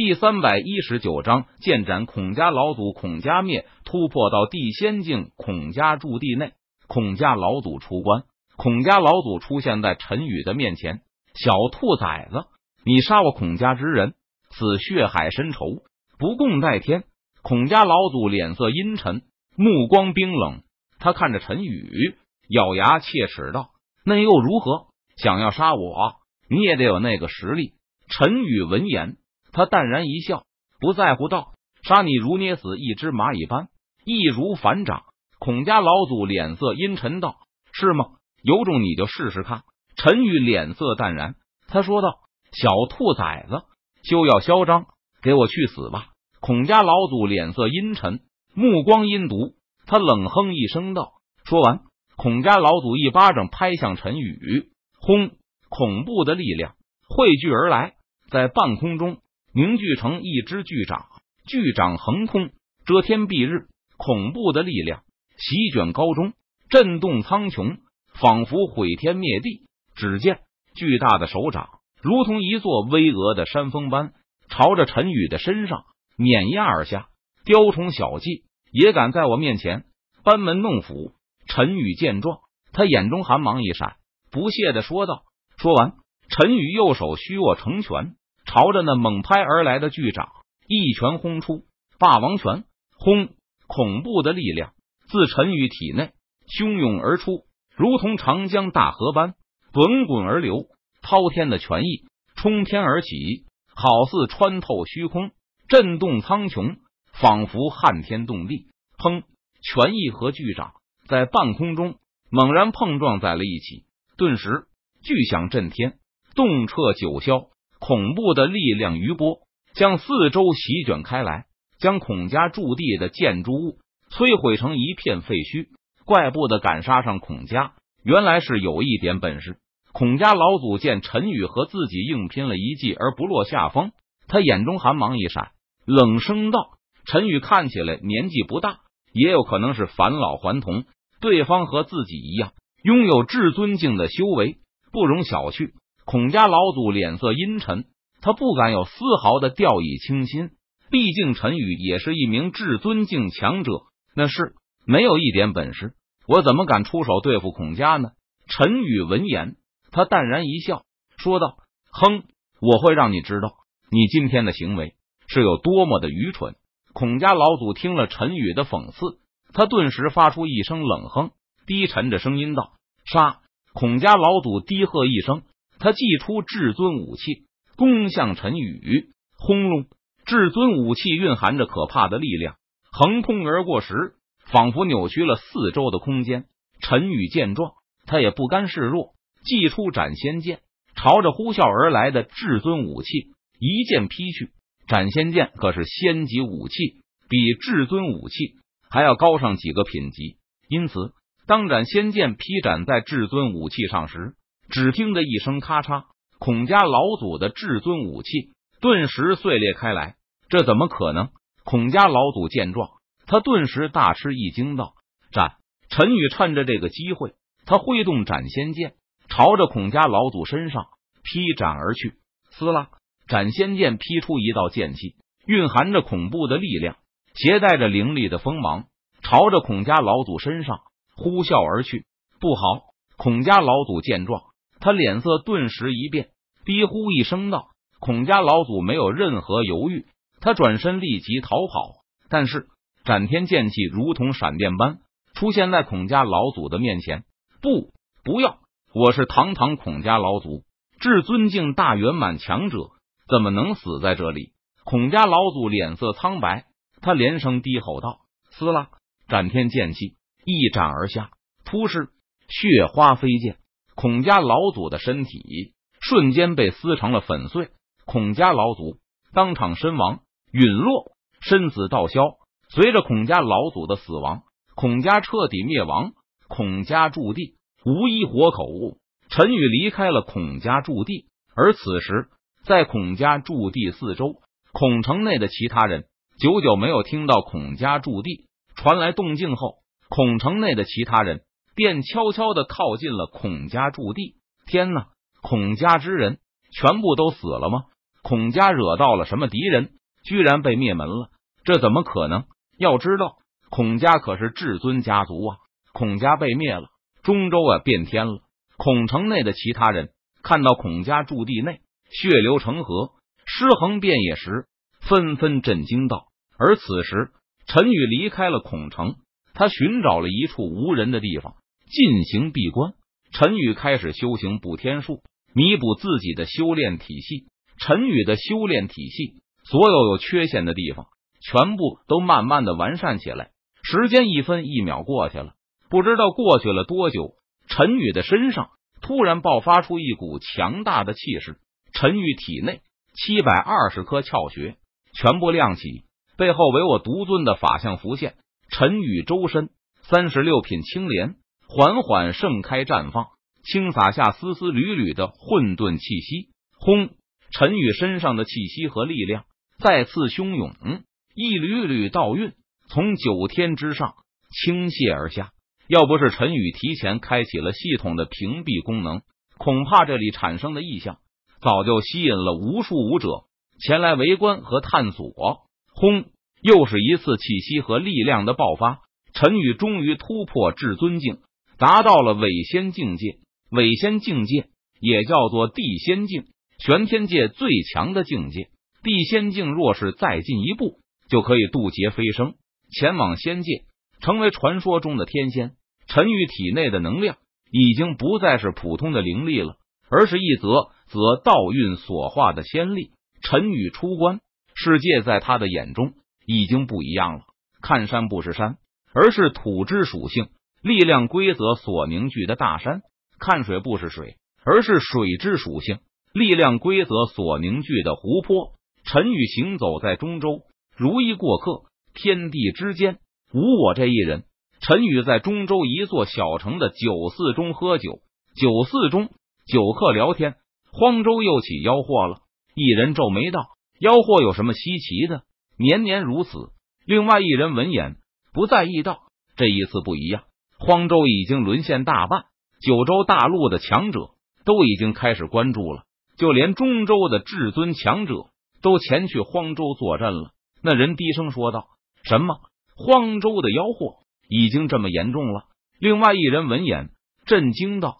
第三百一十九章剑斩孔家老祖。孔家灭，突破到地仙境，孔家驻地内。孔家老祖出关，孔家老祖出现在陈宇的面前。小兔崽子，你杀我孔家之人，此血海深仇，不共戴天。孔家老祖脸色阴沉，目光冰冷。他看着陈宇，咬牙切齿道：“那又如何？想要杀我，你也得有那个实力。”陈宇闻言，他淡然一笑，不在乎道：“杀你如捏死一只蚂蚁般，易如反掌。”孔家老祖脸色阴沉道：“是吗？有种你就试试看。”陈宇脸色淡然，他说道：“小兔崽子，休要嚣张，给我去死吧！”孔家老祖脸色阴沉，目光阴毒，他冷哼一声道：“说完，孔家老祖一巴掌拍向陈宇，轰！恐怖的力量汇聚而来，在半空中凝聚成一只巨掌，巨掌横空，遮天蔽日，恐怖的力量。”席卷高中，震动苍穹，仿佛毁天灭地。只见巨大的手掌如同一座巍峨的山峰般，朝着陈宇的身上碾压而下。雕虫小技也敢在我面前班门弄斧？陈宇见状，他眼中寒芒一闪，不屑的说道。说完，陈宇右手虚握成拳，朝着那猛拍而来的巨掌一拳轰出。霸王拳，轰！恐怖的力量。自陈宇体内汹涌而出，如同长江大河般滚滚而流，滔天的拳意冲天而起，好似穿透虚空，震动苍穹，仿佛撼天动地。砰！拳意和巨掌在半空中猛然碰撞在了一起，顿时巨响震天，动彻九霄。恐怖的力量余波将四周席卷开来，将孔家驻地的建筑物。摧毁成一片废墟，怪不得敢杀上孔家，原来是有一点本事。孔家老祖见陈宇和自己硬拼了一记而不落下风，他眼中寒芒一闪，冷声道：“陈宇看起来年纪不大，也有可能是返老还童。对方和自己一样，拥有至尊境的修为，不容小觑。”孔家老祖脸色阴沉，他不敢有丝毫的掉以轻心，毕竟陈宇也是一名至尊境强者。那是没有一点本事，我怎么敢出手对付孔家呢？陈宇闻言，他淡然一笑，说道：“哼，我会让你知道，你今天的行为是有多么的愚蠢。”孔家老祖听了陈宇的讽刺，他顿时发出一声冷哼，低沉着声音道：“杀！”孔家老祖低喝一声，他祭出至尊武器，攻向陈宇。轰隆！至尊武器蕴含着可怕的力量。横空而过时，仿佛扭曲了四周的空间。陈宇见状，他也不甘示弱，祭出斩仙剑，朝着呼啸而来的至尊武器一剑劈去。斩仙剑可是仙级武器，比至尊武器还要高上几个品级。因此，当斩仙剑劈斩在至尊武器上时，只听得一声咔嚓，孔家老祖的至尊武器顿时碎裂开来。这怎么可能？孔家老祖见状，他顿时大吃一惊，道：“斩！”陈宇趁着这个机会，他挥动斩仙剑，朝着孔家老祖身上劈斩而去。撕拉！斩仙剑劈出一道剑气，蕴含着恐怖的力量，携带着凌厉的锋芒，朝着孔家老祖身上呼啸而去。不好！孔家老祖见状，他脸色顿时一变，低呼一声道：“孔家老祖没有任何犹豫。”他转身立即逃跑，但是斩天剑气如同闪电般出现在孔家老祖的面前。不，不要！我是堂堂孔家老祖，至尊境大圆满强者，怎么能死在这里？孔家老祖脸色苍白，他连声低吼道：“撕拉！”斩天剑气一斩而下，突施血花飞溅，孔家老祖的身体瞬间被撕成了粉碎，孔家老祖当场身亡。陨落，身死道消。随着孔家老祖的死亡，孔家彻底灭亡，孔家驻地无一活口。陈宇离开了孔家驻地，而此时在孔家驻地四周，孔城内的其他人久久没有听到孔家驻地传来动静后，孔城内的其他人便悄悄的靠近了孔家驻地。天哪，孔家之人全部都死了吗？孔家惹到了什么敌人，居然被灭门了？这怎么可能？要知道，孔家可是至尊家族啊！孔家被灭了，中州啊变天了。孔城内的其他人看到孔家驻地内血流成河、尸横遍野时，纷纷震惊道。而此时，陈宇离开了孔城，他寻找了一处无人的地方进行闭关。陈宇开始修行补天术，弥补自己的修炼体系。陈宇的修炼体系，所有有缺陷的地方，全部都慢慢的完善起来。时间一分一秒过去了，不知道过去了多久。陈宇的身上突然爆发出一股强大的气势，陈宇体内七百二十颗窍穴全部亮起，背后唯我独尊的法相浮现。陈宇周身三十六品青莲缓缓盛开绽放，轻洒下丝丝缕缕的混沌气息。轰！陈宇身上的气息和力量再次汹涌，一缕缕道韵从九天之上倾泻而下。要不是陈宇提前开启了系统的屏蔽功能，恐怕这里产生的异象早就吸引了无数武者前来围观和探索。轰！又是一次气息和力量的爆发，陈宇终于突破至尊境，达到了伪仙境界。伪仙境界也叫做地仙境。玄天界最强的境界，地仙境若是再进一步，就可以渡劫飞升，前往仙界，成为传说中的天仙。陈宇体内的能量已经不再是普通的灵力了，而是一则则道运所化的仙力。陈宇出关，世界在他的眼中已经不一样了。看山不是山，而是土之属性、力量规则所凝聚的大山；看水不是水，而是水之属性。力量规则所凝聚的湖泊，陈宇行走在中州，如一过客。天地之间无我这一人。陈宇在中州一座小城的酒肆中喝酒，酒肆中酒客聊天。荒州又起妖祸了，一人皱眉道：“妖祸有什么稀奇的？年年如此。”另外一人闻言不在意道：“这一次不一样，荒州已经沦陷大半，九州大陆的强者都已经开始关注了。”就连中州的至尊强者都前去荒州坐镇了。那人低声说道：“什么？荒州的妖祸已经这么严重了？”另外一人闻言震惊道：“